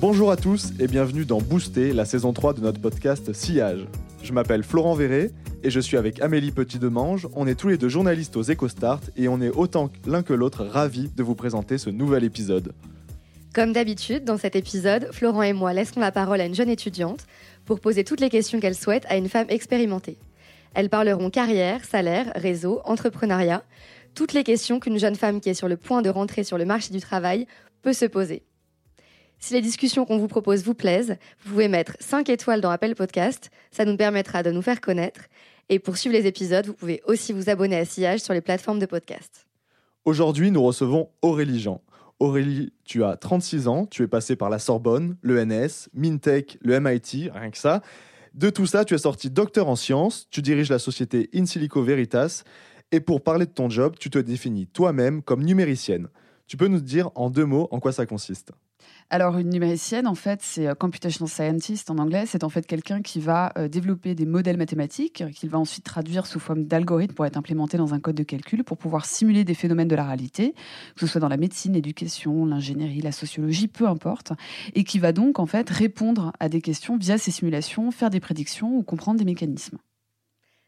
Bonjour à tous et bienvenue dans Booster, la saison 3 de notre podcast Sillage. Je m'appelle Florent Verret et je suis avec Amélie Petit-Demange. On est tous les deux journalistes aux EcoStart et on est autant l'un que l'autre ravis de vous présenter ce nouvel épisode. Comme d'habitude, dans cet épisode, Florent et moi laisserons la parole à une jeune étudiante pour poser toutes les questions qu'elle souhaite à une femme expérimentée. Elles parleront carrière, salaire, réseau, entrepreneuriat, toutes les questions qu'une jeune femme qui est sur le point de rentrer sur le marché du travail peut se poser. Si les discussions qu'on vous propose vous plaisent, vous pouvez mettre 5 étoiles dans Apple Podcast, ça nous permettra de nous faire connaître. Et pour suivre les épisodes, vous pouvez aussi vous abonner à Sillage sur les plateformes de podcast. Aujourd'hui, nous recevons Aurélie Jean. Aurélie, tu as 36 ans, tu es passée par la Sorbonne, l'ENS, Mintech, le MIT, rien que ça. De tout ça, tu es sorti docteur en sciences, tu diriges la société In Silico Veritas, et pour parler de ton job, tu te définis toi-même comme numéricienne. Tu peux nous dire en deux mots en quoi ça consiste? Alors, une numéricienne, en fait, c'est euh, computational scientist en anglais. C'est en fait quelqu'un qui va euh, développer des modèles mathématiques, qu'il va ensuite traduire sous forme d'algorithmes pour être implémenté dans un code de calcul, pour pouvoir simuler des phénomènes de la réalité, que ce soit dans la médecine, l'éducation, l'ingénierie, la sociologie, peu importe, et qui va donc en fait répondre à des questions via ces simulations, faire des prédictions ou comprendre des mécanismes.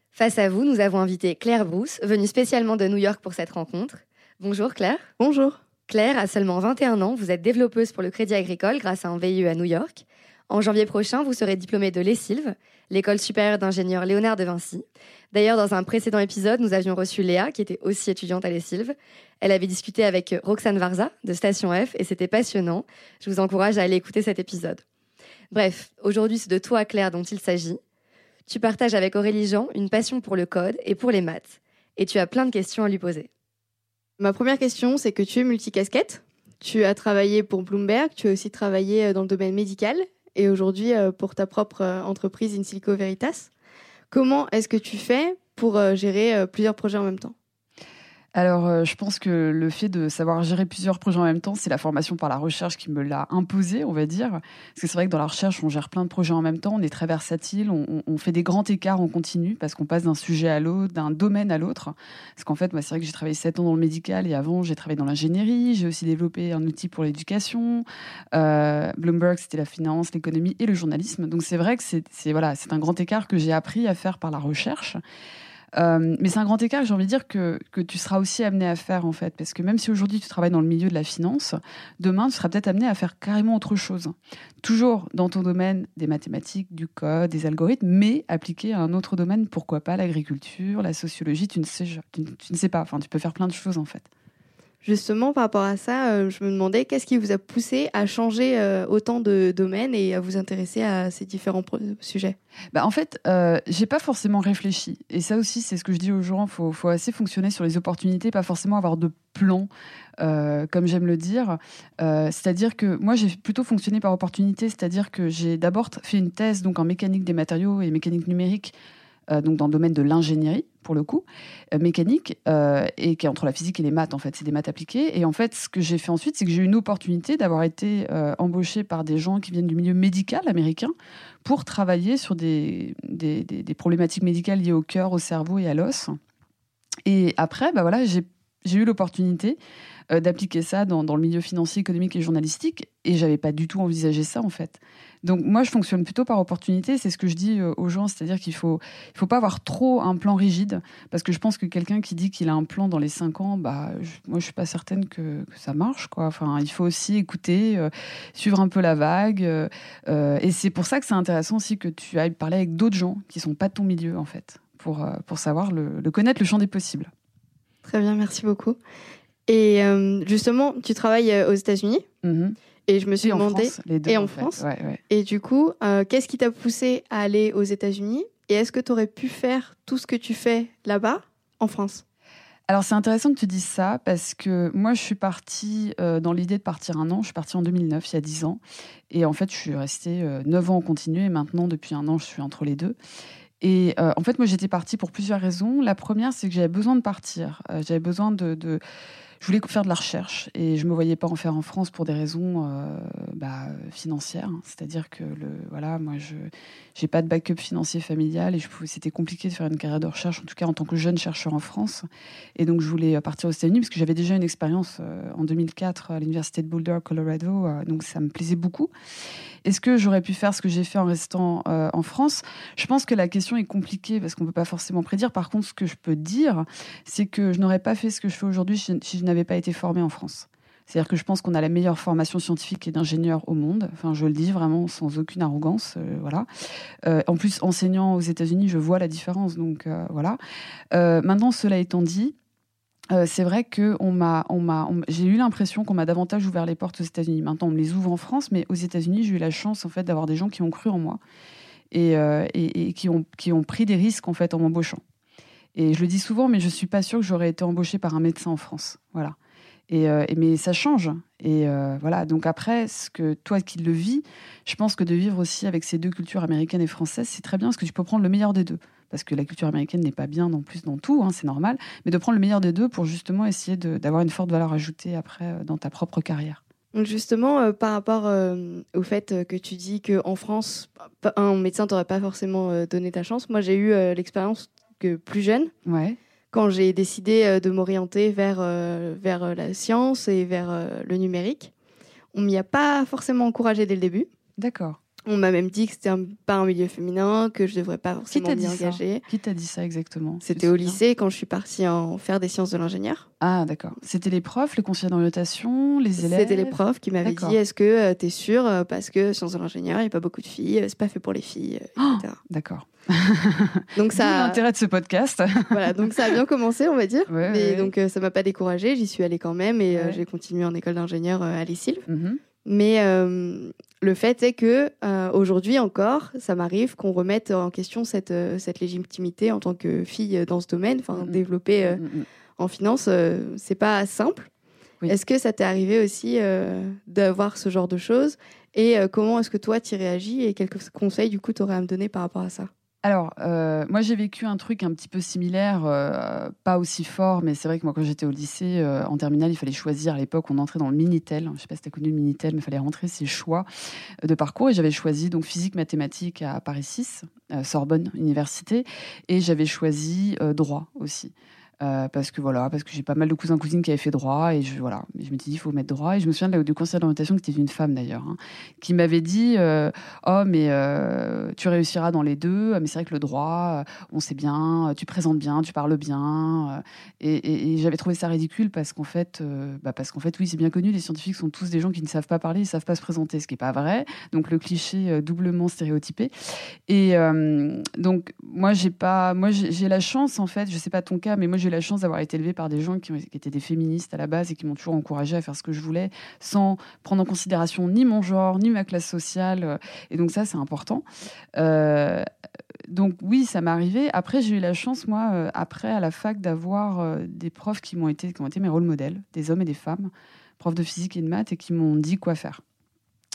Face à vous, nous avons invité Claire Brousse, venue spécialement de New York pour cette rencontre. Bonjour Claire. Bonjour. Claire, à seulement 21 ans, vous êtes développeuse pour le Crédit Agricole grâce à un VIE à New York. En janvier prochain, vous serez diplômée de l'ESILV, l'école supérieure d'ingénieurs Léonard de Vinci. D'ailleurs, dans un précédent épisode, nous avions reçu Léa, qui était aussi étudiante à l'ESILV. Elle avait discuté avec Roxane Varza de Station F et c'était passionnant. Je vous encourage à aller écouter cet épisode. Bref, aujourd'hui, c'est de toi, Claire, dont il s'agit. Tu partages avec Aurélie Jean une passion pour le code et pour les maths. Et tu as plein de questions à lui poser. Ma première question, c'est que tu es multicasquette. Tu as travaillé pour Bloomberg, tu as aussi travaillé euh, dans le domaine médical et aujourd'hui euh, pour ta propre euh, entreprise In Silico Veritas. Comment est-ce que tu fais pour gérer plusieurs projets en même temps? Alors, euh, je pense que le fait de savoir gérer plusieurs projets en même temps, c'est la formation par la recherche qui me l'a imposé, on va dire. Parce que c'est vrai que dans la recherche, on gère plein de projets en même temps, on est très versatile, on, fait des grands écarts en continu parce qu'on passe d'un sujet à l'autre, d'un domaine à l'autre. Parce qu'en fait, moi, c'est vrai que j'ai travaillé sept ans dans le médical et avant, j'ai travaillé dans l'ingénierie. J'ai aussi développé un outil pour l'éducation. Euh, Bloomberg, c'était la finance, l'économie et le journalisme. Donc, c'est vrai que c'est voilà, c'est un grand écart que j'ai appris à faire par la recherche. Euh, mais c'est un grand écart, j'ai envie de dire, que, que tu seras aussi amené à faire, en fait. Parce que même si aujourd'hui tu travailles dans le milieu de la finance, demain tu seras peut-être amené à faire carrément autre chose. Toujours dans ton domaine des mathématiques, du code, des algorithmes, mais appliqué à un autre domaine, pourquoi pas l'agriculture, la sociologie, tu ne, sais, tu, tu ne sais pas. Enfin, tu peux faire plein de choses, en fait. Justement, par rapport à ça, euh, je me demandais qu'est-ce qui vous a poussé à changer euh, autant de domaines et à vous intéresser à ces différents sujets? Bah, En fait, euh, j'ai pas forcément réfléchi. Et ça aussi, c'est ce que je dis aux gens, il faut, assez fonctionner sur les opportunités, pas forcément avoir de plan, euh, comme j'aime le dire. c'est-à-dire que moi, j'ai plutôt fonctionné par opportunité, c'est-à-dire que j'ai d'abord fait une thèse donc, en mécanique des matériaux et mécanique numérique donc dans le domaine de l'ingénierie, pour le coup, euh, mécanique, euh, et qui est entre la physique et les maths, en fait, c'est des maths appliquées. Et en fait, ce que j'ai fait ensuite, c'est que j'ai eu une opportunité d'avoir été embauchée par des gens qui viennent du milieu médical américain pour travailler sur des, des, des, problématiques médicales liées au cœur, au cerveau et à l'os. Et après, bah voilà, j'ai eu l'opportunité d'appliquer ça dans, dans, le milieu financier, économique et journalistique, et j'avais pas du tout envisagé ça en fait. Donc moi, je fonctionne plutôt par opportunité. C'est ce que je dis euh, aux gens, c'est-à-dire qu'il faut, il faut pas avoir trop un plan rigide, parce que je pense que quelqu'un qui dit qu'il a un plan dans les cinq ans, bah, moi, je suis pas certaine que, ça marche, quoi. Enfin, il faut aussi écouter, euh, suivre un peu la vague, euh, et c'est pour ça que c'est intéressant aussi que tu ailles parler avec d'autres gens qui sont pas de ton milieu, en fait, pour pour savoir le, connaître le champ des possibles. Très bien, merci beaucoup. Et justement, tu travailles aux États-Unis. Mm-hmm. Et je me suis demandé. et en France. Et du coup, euh, qu'est-ce qui t'a poussé à aller aux États-Unis? Et est-ce que tu aurais pu faire tout ce que tu fais là-bas en France? Alors c'est intéressant que tu dises ça parce que moi je suis partie euh, dans l'idée de partir un an. Je suis partie en 2009, il y a 10 ans. Et en fait je suis restée euh, 9 ans en continu et maintenant depuis un an je suis entre les deux. Et euh, en fait moi j'étais partie pour plusieurs raisons. La première c'est que j'avais besoin de partir. J'avais besoin de, de, Je voulais faire de la recherche et je me voyais pas en faire en France pour des raisons euh, bah, financières. C'est-à-dire que voilà, moi je j'ai pas de backup financier familial et c'était compliqué de faire une carrière de recherche, en tout cas en tant que jeune chercheur en France. Et donc, je voulais euh, partir aux États-Unis parce que j'avais déjà une expérience euh, en 2004 à l'université de Boulder, Colorado. donc, ça me plaisait beaucoup. Est-ce que j'aurais pu faire ce que j'ai fait en restant en France? Je pense que la question est compliquée parce qu'on ne peut pas forcément prédire. Par contre, ce que je peux dire, c'est que je n'aurais pas fait ce que je fais aujourd'hui si je n'avais pas été formée en France. C'est-à-dire que je pense qu'on a la meilleure formation scientifique et d'ingénieur au monde. Enfin, je le dis vraiment sans aucune arrogance. euh, voilà. Euh, en plus, enseignant aux États-Unis, je vois la différence. Donc euh, voilà. Maintenant, cela étant dit, c'est vrai que j'ai eu l'impression qu'on m'a davantage ouvert les portes aux États-Unis. Maintenant, on me les ouvre en France, mais aux États-Unis, j'ai eu la chance en fait d'avoir des gens qui ont cru en moi et qui ont qui ont pris des risques en fait en m'embauchant. Et je le dis souvent, mais je suis pas sûre que j'aurais été embauchée par un médecin en France. Voilà. Et, euh, mais ça change. Et euh, voilà. Donc après, ce que toi qui le vis, je pense que de vivre aussi avec ces deux cultures américaines et françaises, c'est très bien parce que tu peux prendre le meilleur des deux. Parce que la culture américaine n'est pas bien non plus dans tout, hein, c'est normal. Mais de prendre le meilleur des deux pour justement essayer d'avoir une forte valeur ajoutée après euh, dans ta propre carrière. Justement, par rapport au fait que tu dis qu'en France, un médecin t'aurait pas forcément donné ta chance, moi j'ai eu l'expérience que plus jeune, Ouais. quand j'ai décidé euh, de m'orienter vers, euh, vers euh, la science et vers le numérique. On m'y a pas forcément encouragé dès le début. D'accord. On m'a même dit que c'était un- pas un milieu féminin, que je devrais pas forcément m'y engager. Qui t'a dit ça exactement? C'était au lycée quand je suis partie en faire des sciences de l'ingénieur. Ah, d'accord. C'était les profs, les conseillers d'orientation, les élèves? C'était les profs qui m'avaient dit est-ce que tu es sûre euh, parce que sciences de l'ingénieur, il n'y a pas beaucoup de filles, euh, c'est pas fait pour les filles, euh, Oh etc. D'accord. Donc ça, l'intérêt de ce podcast. voilà, donc ça a bien commencé, on va dire. Ouais, mais ouais. donc euh, ça m'a pas découragée, j'y suis allée quand même et euh, j'ai continué en école d'ingénieur euh, à l'ICIL. Mhm. Mais euh, le fait est que euh, aujourd'hui encore, ça m'arrive qu'on remette en question cette, euh, cette légitimité en tant que fille dans ce domaine, enfin Mhm. développer euh, Mhm. en finance, c'est pas simple. Oui. Est-ce que ça t'est arrivé aussi d'avoir ce genre de choses? Et comment est-ce que toi tu réagis? Et quels conseils du coup tu aurais à me donner par rapport à ça? Alors, euh, moi j'ai vécu un truc un petit peu similaire, euh, pas aussi fort, mais c'est vrai que moi quand j'étais au lycée, euh, en terminale, il fallait choisir. À l'époque, on entrait dans le Minitel. Je sais pas si tu as connu le Minitel, mais il fallait rentrer ses choix de parcours. Et j'avais choisi donc physique mathématiques à Paris 6, euh, Sorbonne Université, et j'avais choisi droit aussi. Euh, parce que voilà, parce que j'ai pas mal de cousins cousines qui avaient fait droit et je voilà, je me suis dit il faut mettre droit et je me souviens de du conseiller d'orientation qui était une femme d'ailleurs, hein, qui m'avait dit euh, oh mais euh, tu réussiras dans les deux, mais c'est vrai que le droit, on sait bien, tu présentes bien, tu parles bien, et, j'avais trouvé ça ridicule parce qu'en fait, bah parce qu'en fait oui c'est bien connu, les scientifiques sont tous des gens qui ne savent pas parler, ils savent pas se présenter, ce qui est pas vrai, donc le cliché doublement stéréotypé. Et donc moi j'ai pas, moi j'ai la chance en fait, je sais pas ton cas, mais moi j'ai la chance d'avoir été élevée par des gens qui, étaient des féministes à la base et qui m'ont toujours encouragée à faire ce que je voulais, sans prendre en considération ni mon genre ni ma classe sociale. euh, Et donc ça c'est important. Euh, donc oui, ça m'est arrivé. Après, j'ai eu la chance, moi, euh, après à la fac, d'avoir des profs qui m'ont été, qui été mes rôles modèles, des hommes et des femmes, profs de physique et de maths, et qui m'ont dit quoi faire.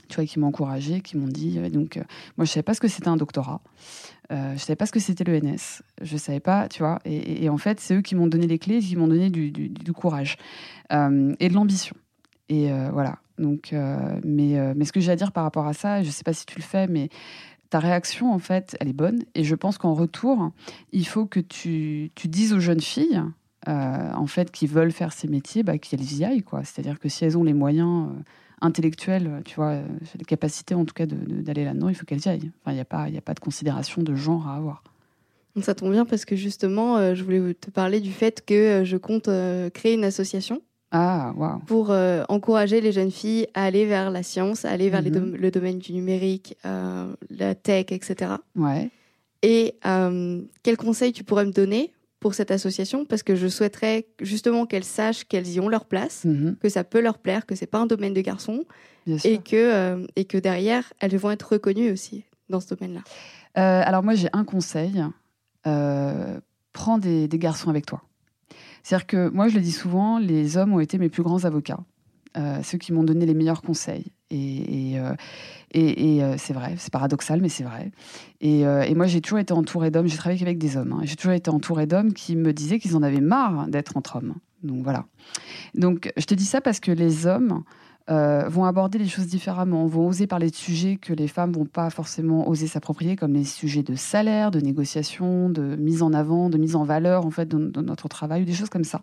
Tu vois, qui m'ont encouragé, qui m'ont dit. donc, euh, moi, je savais pas ce que c'était un doctorat. Euh, je savais pas ce que c'était l'ENS. Je savais pas, tu vois. Et, en fait, c'est eux qui m'ont donné les clés, qui m'ont donné du, courage euh, et de l'ambition. Et euh, voilà. Donc, mais, mais ce que j'ai à dire par rapport à ça, je sais pas si tu le fais, mais ta réaction, en fait, elle est bonne. Et je pense qu'en retour, il faut que tu, tu dises aux jeunes filles, en fait, qui veulent faire ces métiers, bah, qu'elles y aillent. C'est-à-dire que si elles ont les moyens intellectuels, tu vois, euh, les capacités, en tout cas, d'aller là-dedans, il faut qu'elles y aillent. Enfin, il n'y a, pas- y a pas de considération de genre à avoir. Ça tombe bien parce que justement, euh, je voulais te parler du fait que euh, je compte euh, créer une association Ah, pour euh, encourager les jeunes filles à aller vers la science, à aller vers Mhm. dom- le domaine du numérique, euh, la tech, etc. Ouais. Et euh, quels conseils tu pourrais me donner pour cette association Parce que je souhaiterais justement qu'elles sachent qu'elles y ont leur place, Mhm, que ça peut leur plaire, que c'est pas un domaine de garçons, bien sûr. et que, euh, et que derrière, elles vont être reconnues aussi. dans ce domaine-là Euh, alors moi j'ai un conseil, euh, prends des, des garçons avec toi. C'est-à-dire que moi je le dis souvent, les hommes ont été mes plus grands avocats, euh, ceux qui m'ont donné les meilleurs conseils. Et, et, euh, et- euh, c'est vrai, c'est paradoxal, mais c'est vrai. Et, et moi j'ai toujours été entourée d'hommes, j'ai travaillé avec des hommes, hein, j'ai toujours été entourée d'hommes qui me disaient qu'ils en avaient marre d'être entre hommes. Donc voilà. Donc je te dis ça parce que les hommes euh, vont aborder les choses différemment, vont oser parler de sujets que les femmes vont pas forcément oser s'approprier, comme les sujets de salaire, de négociation, de mise en avant, de mise en valeur en fait de, notre travail, ou des choses comme ça.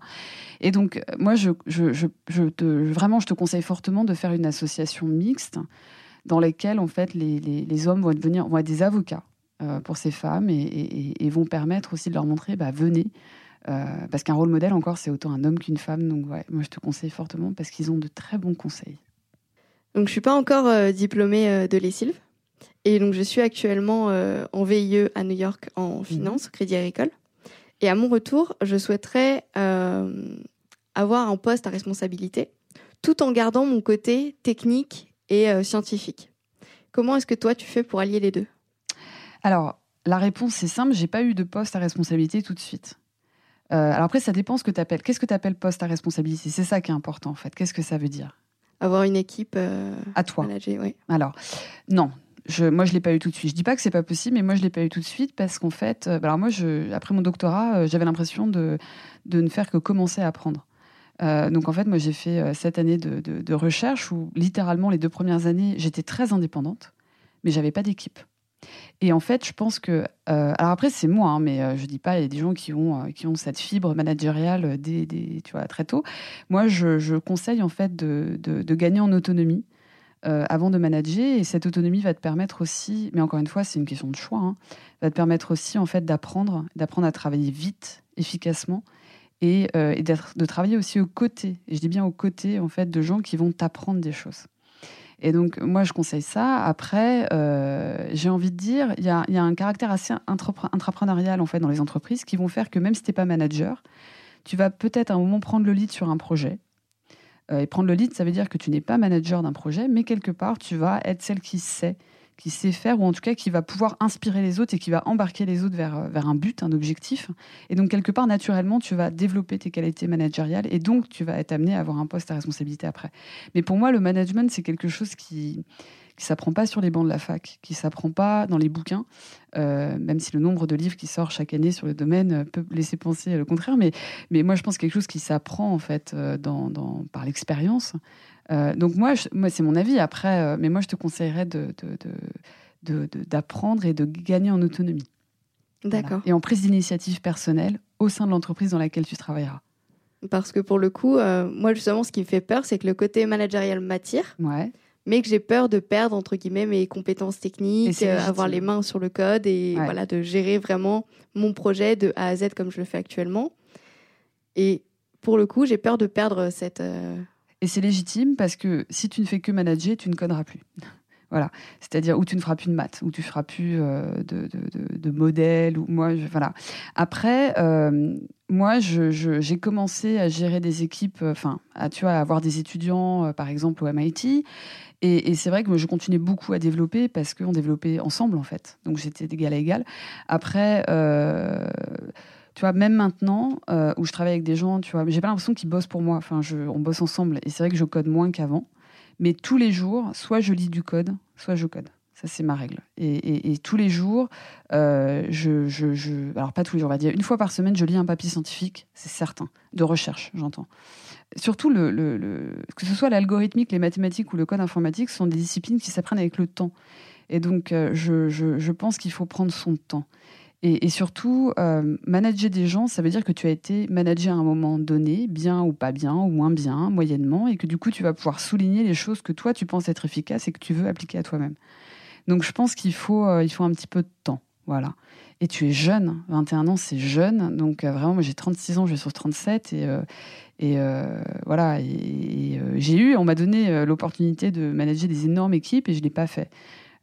Et donc moi, je, te, vraiment, je te conseille fortement de faire une association mixte dans laquelle en fait les, hommes vont devenir vont être des avocats euh, pour ces femmes et, et- et vont permettre aussi de leur montrer, bah, venez. Euh, parce qu'un rôle modèle encore, c'est autant un homme qu'une femme. Donc ouais, moi je te conseille fortement parce qu'ils ont de très bons conseils. Donc, je suis pas encore euh, diplômée euh, de l'ESILV. Et donc, je suis actuellement euh, en VIE à New York en finance, Crédit Agricole. Et à mon retour, je souhaiterais avoir un poste à responsabilité, tout en gardant mon côté technique et scientifique. Comment est-ce que toi, tu fais pour allier les deux? Alors, la réponse, c'est simple, j'ai pas eu de poste à responsabilité tout de suite. Euh, alors après, ça dépend ce que tu appelles. Qu'est-ce que tu appelles poste à responsabilité? C'est ça qui est important, en fait. Qu'est-ce que ça veut dire? Avoir une équipe euh, À toi. oui. Alors, non. Je, moi, je l'ai pas eu tout de suite. Je dis pas que c'est pas possible, mais moi, je l'ai pas eu tout de suite parce qu'en fait, euh, bah alors moi, je, après mon doctorat, euh, j'avais l'impression de, de ne faire que commencer à apprendre. Euh, donc en fait, moi, j'ai fait cette année de, de- de recherche où littéralement les deux premières années, j'étais très indépendante, mais j'avais pas d'équipe. Et en fait, je pense que, euh, alors après, c'est moi, hein, mais euh, je dis pas, il y a des gens qui ont, euh, qui ont cette fibre managériale dès, dès, tu vois, très tôt. Moi, je, je conseille en fait de, de, gagner en autonomie avant de manager. Et cette autonomie va te permettre aussi, mais encore une fois, c'est une question de choix, hein, va te permettre aussi en fait d'apprendre, d'apprendre à travailler vite, efficacement. Et, et de travailler aussi aux côtés, et je dis bien aux côtés en fait, de gens qui vont t'apprendre des choses. Et donc, moi, je conseille ça. Après, euh, j'ai envie de dire, il y a, un caractère assez intrapre- intrapreneurial en fait dans les entreprises qui vont faire que même si tu n'es pas manager, tu vas peut-être à un moment prendre le lead sur un projet. Euh, et prendre le lead, ça veut dire que tu n'es pas manager d'un projet, mais quelque part, tu vas être celle qui sait, qui sait faire, ou en tout cas qui va pouvoir inspirer les autres et qui va embarquer les autres vers, euh, vers un but, un objectif. Et donc, quelque part, naturellement, tu vas développer tes qualités managériales et donc tu vas être amené à avoir un poste à responsabilité après. Mais pour moi, le management, c'est quelque chose qui qui s'apprend pas sur les bancs de la fac, qui s'apprend pas dans les bouquins, euh, même si le nombre de livres qui sort chaque année sur le domaine peut laisser penser le contraire. Mais, mais moi, je pense quelque chose qui s'apprend en fait euh, dans, dans- par l'expérience. Euh, donc moi, je- moi c'est mon avis. Après, euh, mais moi, je te conseillerais de, d'apprendre et de gagner en autonomie. Voilà. D'accord. Et en prise d'initiative personnelle au sein de l'entreprise dans laquelle tu travailleras. Parce que pour le coup, euh, moi justement, ce qui me fait peur, c'est que le côté managérial m'attire, Ouais. mais que j'ai peur de perdre entre guillemets mes compétences techniques, euh, avoir les mains sur le code et Ouais. voilà de gérer vraiment mon projet de A à Z comme je le fais actuellement. Et pour le coup, j'ai peur de perdre cette. euh, Et c'est légitime parce que si tu ne fais que manager, tu ne coderas plus. Voilà, c'est-à-dire où tu ne feras plus de maths, où tu feras plus euh, de, de, modèles, ou moi, voilà. Après, euh, moi, j'ai commencé à gérer des équipes, euh, enfin, à tu vois, avoir des étudiants, par exemple au MIT, et, c'est vrai que je continuais beaucoup à développer parce qu'on développait ensemble en fait, donc j'étais d'égal à égal. Après. Tu vois, même maintenant, euh, où je travaille avec des gens, tu vois, j'ai pas l'impression qu'ils bossent pour moi. Enfin, on bosse ensemble. Et c'est vrai que je code moins qu'avant. Mais tous les jours, soit je lis du code, soit je code. Ça, c'est ma règle. Et, tous les jours, euh, je, je- Alors, pas tous les jours, on va dire. Une fois par semaine, je lis un papier scientifique, c'est certain. De recherche, j'entends. Surtout, le- le- que ce soit l'algorithmique, les mathématiques ou le code informatique, ce sont des disciplines qui s'apprennent avec le temps. Et donc, euh, je, je- je pense qu'il faut prendre son temps. Et, surtout, euh, manager des gens, ça veut dire que tu as été managé à un moment donné, bien ou pas bien, ou moins bien, moyennement, et que du coup, tu vas pouvoir souligner les choses que toi, tu penses être efficaces et que tu veux appliquer à toi-même. Donc, je pense qu'il faut, euh, il faut un petit peu de temps. Voilà. Et tu es jeune, 21 ans, c'est jeune. Donc, euh, vraiment, moi, j'ai 36 ans, je vais sur 37. Et, et voilà. Et, j'ai eu, on m'a donné l'opportunité de manager des énormes équipes et je ne l'ai pas fait.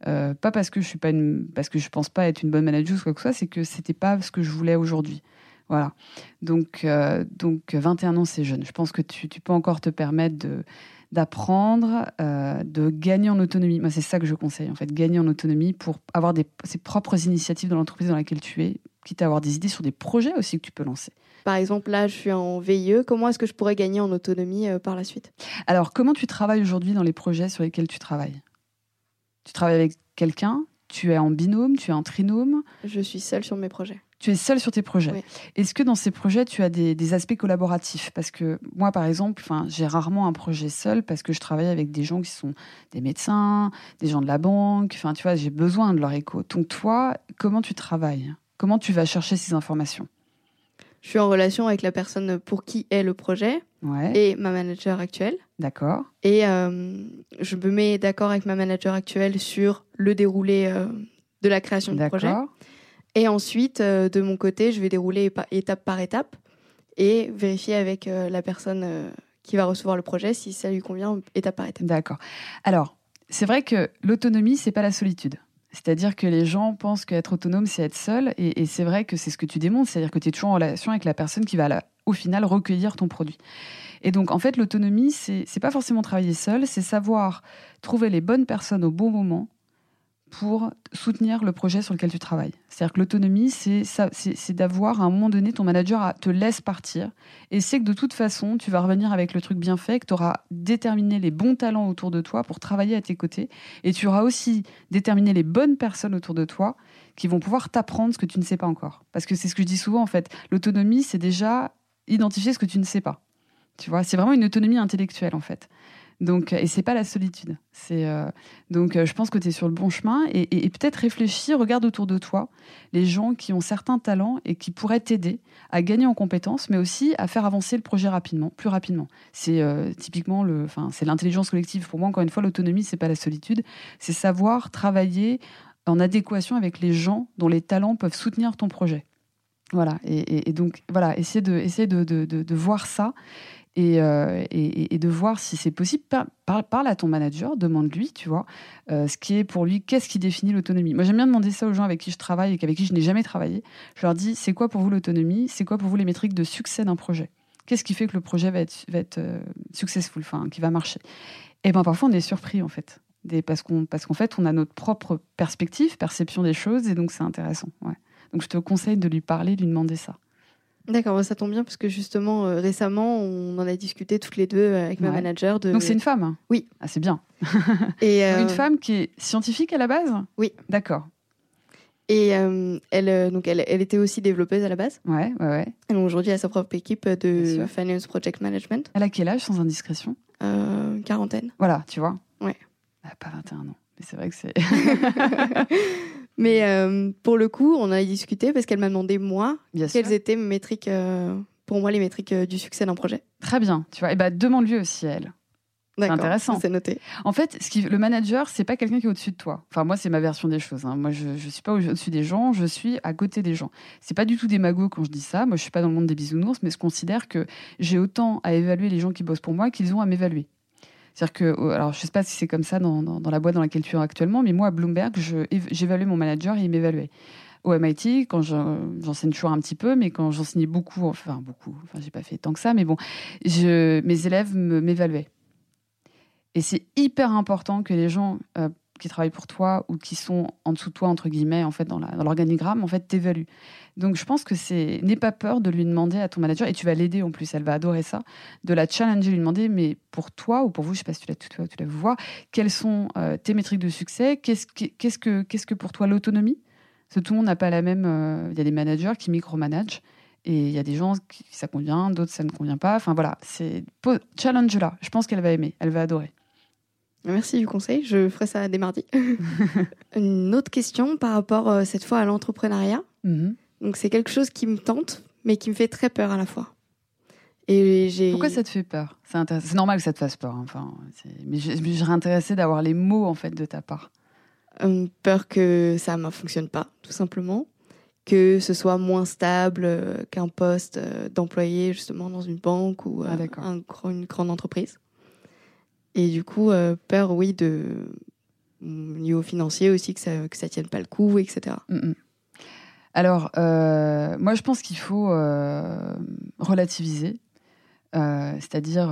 Euh, pas parce que je suis pas une, parce que je pense pas être une bonne manager ou quoi que ce soit, c'est que c'était pas ce que je voulais aujourd'hui. Voilà. Donc, euh, donc 21 ans, c'est jeune. Je pense que tu, tu peux encore te permettre de d'apprendre, euh, de gagner en autonomie. Moi, c'est ça que je conseille, en fait, gagner en autonomie pour avoir des, ses propres initiatives dans l'entreprise dans laquelle tu es, quitte à avoir des idées sur des projets aussi que tu peux lancer. Par exemple, là, je suis en VIE. Comment est-ce que je pourrais gagner en autonomie euh, par la suite? Alors, comment tu travailles aujourd'hui dans les projets sur lesquels tu travailles? Tu travailles avec quelqu'un Tu es en binôme Tu es en trinôme Je suis seule sur mes projets. Tu es seule sur tes projets. Oui. Est-ce que dans ces projets, tu as des, des aspects collaboratifs? Parce que moi, par exemple, j'ai rarement un projet seul parce que je travaille avec des gens qui sont des médecins, des gens de la banque. Enfin, tu vois, j'ai besoin de leur écho. Donc, toi, comment tu travailles? Comment tu vas chercher ces informations? Je suis en relation avec la personne pour qui est le projet Ouais, et ma manager actuelle. d'accord. Et euh, je me mets d'accord avec ma manager actuelle sur le déroulé euh, de la création du projet. D'accord. Et ensuite, euh, de mon côté, je vais dérouler étape par étape et vérifier avec la personne qui va recevoir le projet si ça lui convient étape par étape. D'accord. Alors, c'est vrai que l'autonomie, c'est pas la solitude. C'est-à-dire que les gens pensent qu'être autonome, c'est être seul. Et, c'est vrai que c'est ce que tu démontres. C'est-à-dire que tu es toujours en relation avec la personne qui va, au final, recueillir ton produit. Et donc, en fait, l'autonomie, c'est pas forcément travailler seul, c'est savoir trouver les bonnes personnes au bon moment pour soutenir le projet sur lequel tu travailles. C'est-à-dire que l'autonomie, c'est d'avoir à un moment donné, ton manager te laisse partir et c'est que de toute façon, tu vas revenir avec le truc bien fait, que tu auras déterminé les bons talents autour de toi pour travailler à tes côtés. Et tu auras aussi déterminé les bonnes personnes autour de toi qui vont pouvoir t'apprendre ce que tu ne sais pas encore. Parce que c'est ce que je dis souvent, en fait. L'autonomie, c'est déjà identifier ce que tu ne sais pas. Tu vois, c'est vraiment une autonomie intellectuelle, en fait. Donc, et c'est pas la solitude. Euh, donc, euh, je pense que tu es sur le bon chemin et, peut-être réfléchir, regarde autour de toi les gens qui ont certains talents et qui pourraient t'aider à gagner en compétences, mais aussi à faire avancer le projet rapidement, plus rapidement. C'est euh, typiquement le, enfin, c'est l'intelligence collective. Pour moi, encore une fois, l'autonomie, c'est pas la solitude, c'est savoir travailler en adéquation avec les gens dont les talents peuvent soutenir ton projet. Voilà. Et, donc, voilà, essayer de, essayer de voir ça et, euh, et- de voir si c'est possible. Par- par- Parle à ton manager, demande-lui, tu vois, euh, ce qui est pour lui, qu'est-ce qui définit l'autonomie. Moi, j'aime bien demander ça aux gens avec qui je travaille et avec qui je n'ai jamais travaillé. Je leur dis, c'est quoi pour vous l'autonomie? C'est quoi pour vous les métriques de succès d'un projet? Qu'est-ce qui fait que le projet va être, euh, successful, enfin, qui va marcher? Et ben parfois, on est surpris, en fait. Parce qu'en fait, on a notre propre perspective, perception des choses, et donc c'est intéressant. Donc, je te conseille de lui parler, de lui demander ça. D'accord, ça tombe bien parce que justement, euh, récemment, on en a discuté toutes les deux euh, avec ma Ouais. manager. De... Donc, c'est une femme? Oui. Ah, c'est bien. Et, euh, Une femme qui est scientifique à la base? Oui. D'accord. Et euh, elle, euh, donc elle, elle était aussi développeuse à la base? Ouais, ouais, ouais. Et donc aujourd'hui, elle a sa propre équipe de. Finance Project Management, Elle a quel âge, sans indiscrétion? Euh, quarantaine. Voilà, tu vois Ouais. Elle a pas 21 ans. Mais c'est vrai que c'est. Mais euh, pour le coup, on a discuté parce qu'elle m'a demandé, moi, Bien sûr. quelles étaient mes métriques, euh, pour moi, les métriques euh, du succès d'un projet. Très bien, tu vois. Et bah, demande-lui aussi à elle. D'accord, intéressant. C'est noté. En fait, ce qui, le manager, c'est pas quelqu'un qui est au-dessus de toi. Enfin, moi, c'est ma version des choses. hein. Moi, je, je suis pas au- au-dessus des gens, je suis à côté des gens. C'est pas du tout des magots quand je dis ça. Moi, je suis pas dans le monde des bisounours, mais je considère que j'ai autant à évaluer les gens qui bossent pour moi qu'ils ont à m'évaluer. C'est-à-dire que, euh, alors, je sais pas si c'est comme ça dans, dans- la boîte dans laquelle tu es actuellement, mais moi, à Bloomberg, j'évaluais mon manager et il m'évaluait. Au MIT, quand je- j'enseigne toujours un petit peu, mais quand j'enseignais beaucoup, enfin beaucoup, enfin j'ai pas fait tant que ça, mais bon, je, mes élèves m'évaluaient. Et c'est hyper important que les gens euh, qui travaillent pour toi ou qui sont en dessous de toi, entre guillemets, en fait, dans la- l'organigramme, en fait, t'évaluent. Donc, je pense que c'est. N'aie pas peur de lui demander à ton manager, et tu vas l'aider en plus, elle va adorer ça, de la challenger, lui demander, mais pour toi ou pour vous, je sais pas si tu l'as tu tu l'as vu voir, quelles sont euh, tes métriques de succès? Qu'est-ce qu'est-ce que, qu'est-ce que pour toi l'autonomie? Parce que tout le monde n'a pas la même. euh, Il y a des managers qui micromanagent. Et il y a des gens qui ça convient, d'autres ça ne convient pas. Enfin voilà, c'est challenge là. Je pense qu'elle va aimer, elle va adorer. Merci du conseil, je ferai ça dès mardi. Une autre question par rapport euh, cette fois à l'entrepreneuriat. Mhm. Donc c'est quelque chose qui me tente, mais qui me fait très peur à la fois. Et j'ai. Pourquoi ça te fait peur? C'est normal que ça te fasse peur. hein. Enfin, c'est- mais je, je serais intéressée d'avoir les mots en fait de ta part. Euh, peur que ça ne fonctionne pas, tout simplement. Que ce soit moins stable euh, qu'un poste euh, d'employé justement dans une banque ou Ah, un une grande entreprise. Et du coup, euh, peur, oui, de au niveau financier aussi, que ça que ça tienne pas le coup, etc. Mhm. Alors, euh, moi, je pense qu'il faut euh, relativiser. C'est-à-dire,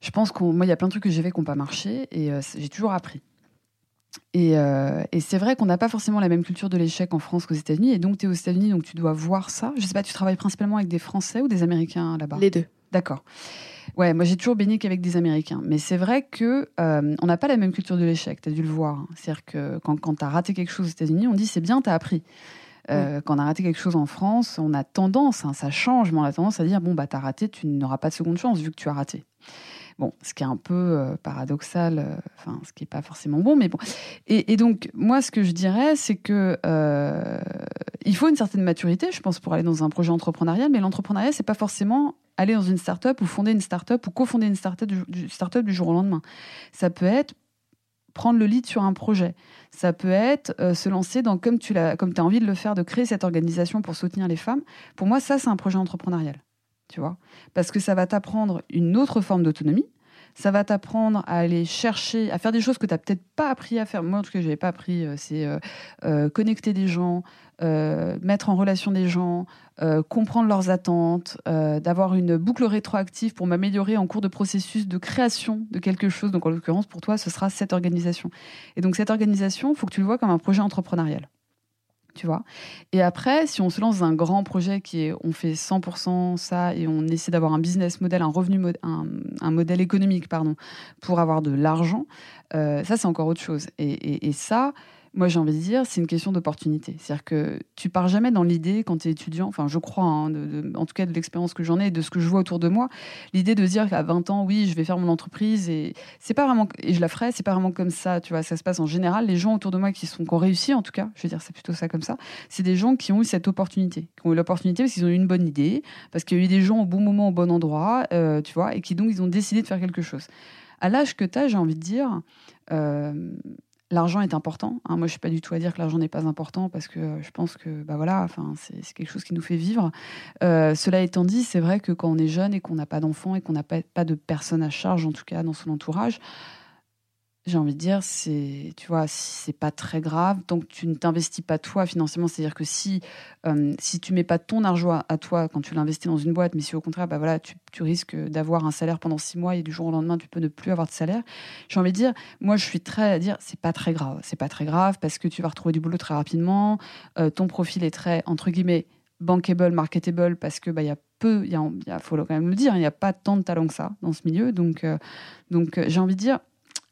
Je pense qu'on, moi, il y a plein de trucs que j'ai fait qui n'ont pas marché et j'ai toujours appris. Et, euh, et c'est vrai qu'on n'a pas forcément la même culture de l'échec en France qu'aux États-Unis. Et donc, tu es aux États-Unis, donc tu dois voir ça. Je sais pas, tu travailles principalement avec des Français ou des Américains là-bas? Les deux. D'accord. Ouais, moi j'ai toujours baigné qu'avec des Américains. Mais c'est vrai que euh, on n'a pas la même culture de l'échec, tu as dû le voir. C'est-à-dire que quand, quand tu as raté quelque chose aux États-Unis, on dit c'est bien, tu as appris. Euh, Quand on a raté quelque chose en France, on a tendance, hein, ça change, mais on a tendance à dire bon, bah t'as raté, tu n'auras pas de seconde chance vu que tu as raté. Bon, ce qui est un peu euh, paradoxal, euh, enfin, ce qui n'est pas forcément bon, mais bon. Et, donc, moi, ce que je dirais, c'est que euh, il faut une certaine maturité, je pense, pour aller dans un projet entrepreneurial, mais l'entrepreneuriat, c'est pas forcément aller dans une start-up ou fonder une start-up ou cofonder une start-up du, jour au lendemain. Ça peut être prendre le lead sur un projet. Ça peut être se lancer dans, comme tu as, comme as envie de le faire, de créer cette organisation pour soutenir les femmes. Pour moi, ça, c'est un projet entrepreneurial tu vois. Parce que ça va t'apprendre une autre forme d'autonomie. Ça va t'apprendre à aller chercher, à faire des choses que tu n'as peut-être pas appris à faire. Moi, tout cas, je n'avais pas appris. Euh, c'est euh, euh, connecter des gens, mettre en relation des gens, comprendre leurs attentes, d'avoir une boucle rétroactive pour m'améliorer en cours de processus de création de quelque chose. Donc, en l'occurrence, pour toi, ce sera cette organisation. Et donc, cette organisation, il faut que tu le vois comme un projet entrepreneurial Et après, si on se lance dans un grand projet qui est, on fait 100% ça et on essaie d'avoir un business model, un revenu, un, un, modèle économique, pardon, pour avoir de l'argent, euh, ça c'est encore autre chose. Et, et ça, moi j'ai envie de dire, c'est une question d'opportunité. C'est-à-dire que tu pars jamais dans l'idée quand tu es étudiant, enfin je crois, hein, en tout cas de l'expérience que j'en ai de ce que je vois autour de moi, l'idée de dire qu'à 20 ans, oui, je vais faire mon entreprise et c'est pas vraiment, et je la ferai, c'est pas vraiment comme ça, tu vois, ça se passe en général. Les gens autour de moi qui, sont, qui ont réussi, en tout cas, je veux dire, c'est plutôt ça comme ça, c'est des gens qui ont eu cette opportunité, qui ont eu l'opportunité parce qu'ils ont eu une bonne idée, parce qu'il y a eu des gens au bon moment, au bon endroit, euh, tu vois, et qui donc ils ont décidé de faire quelque chose. À l'âge que tu as, j'ai envie de dire, euh, l'argent est important. Hein. Moi, je suis pas du tout à dire que l'argent n'est pas important parce que je pense que bah voilà, enfin, c'est quelque chose qui nous fait vivre. Euh, cela étant dit, c'est vrai que quand on est jeune et qu'on n'a pas d'enfants et qu'on n'a pas, pas de personnes à charge, en tout cas dans son entourage, j'ai envie de dire, c'est, tu vois, c'est pas très grave tant que tu ne t'investis pas toi financièrement. C'est-à-dire que si, euh, si tu mets pas ton argent à toi quand tu l'investis dans une boîte, mais si au contraire, bah voilà, tu, tu risques d'avoir un salaire pendant six mois et du jour au lendemain, tu peux ne plus avoir de salaire. J'ai envie de dire, moi, je suis très à dire, c'est pas très grave. C'est pas très grave parce que tu vas retrouver du boulot très rapidement. Euh, ton profil est très, entre guillemets, bankable, marketable parce que bah, y a peu, il y a, y a, faut quand même le dire, il n'y a pas tant de talent que ça dans ce milieu. Donc, euh, donc j'ai envie de dire,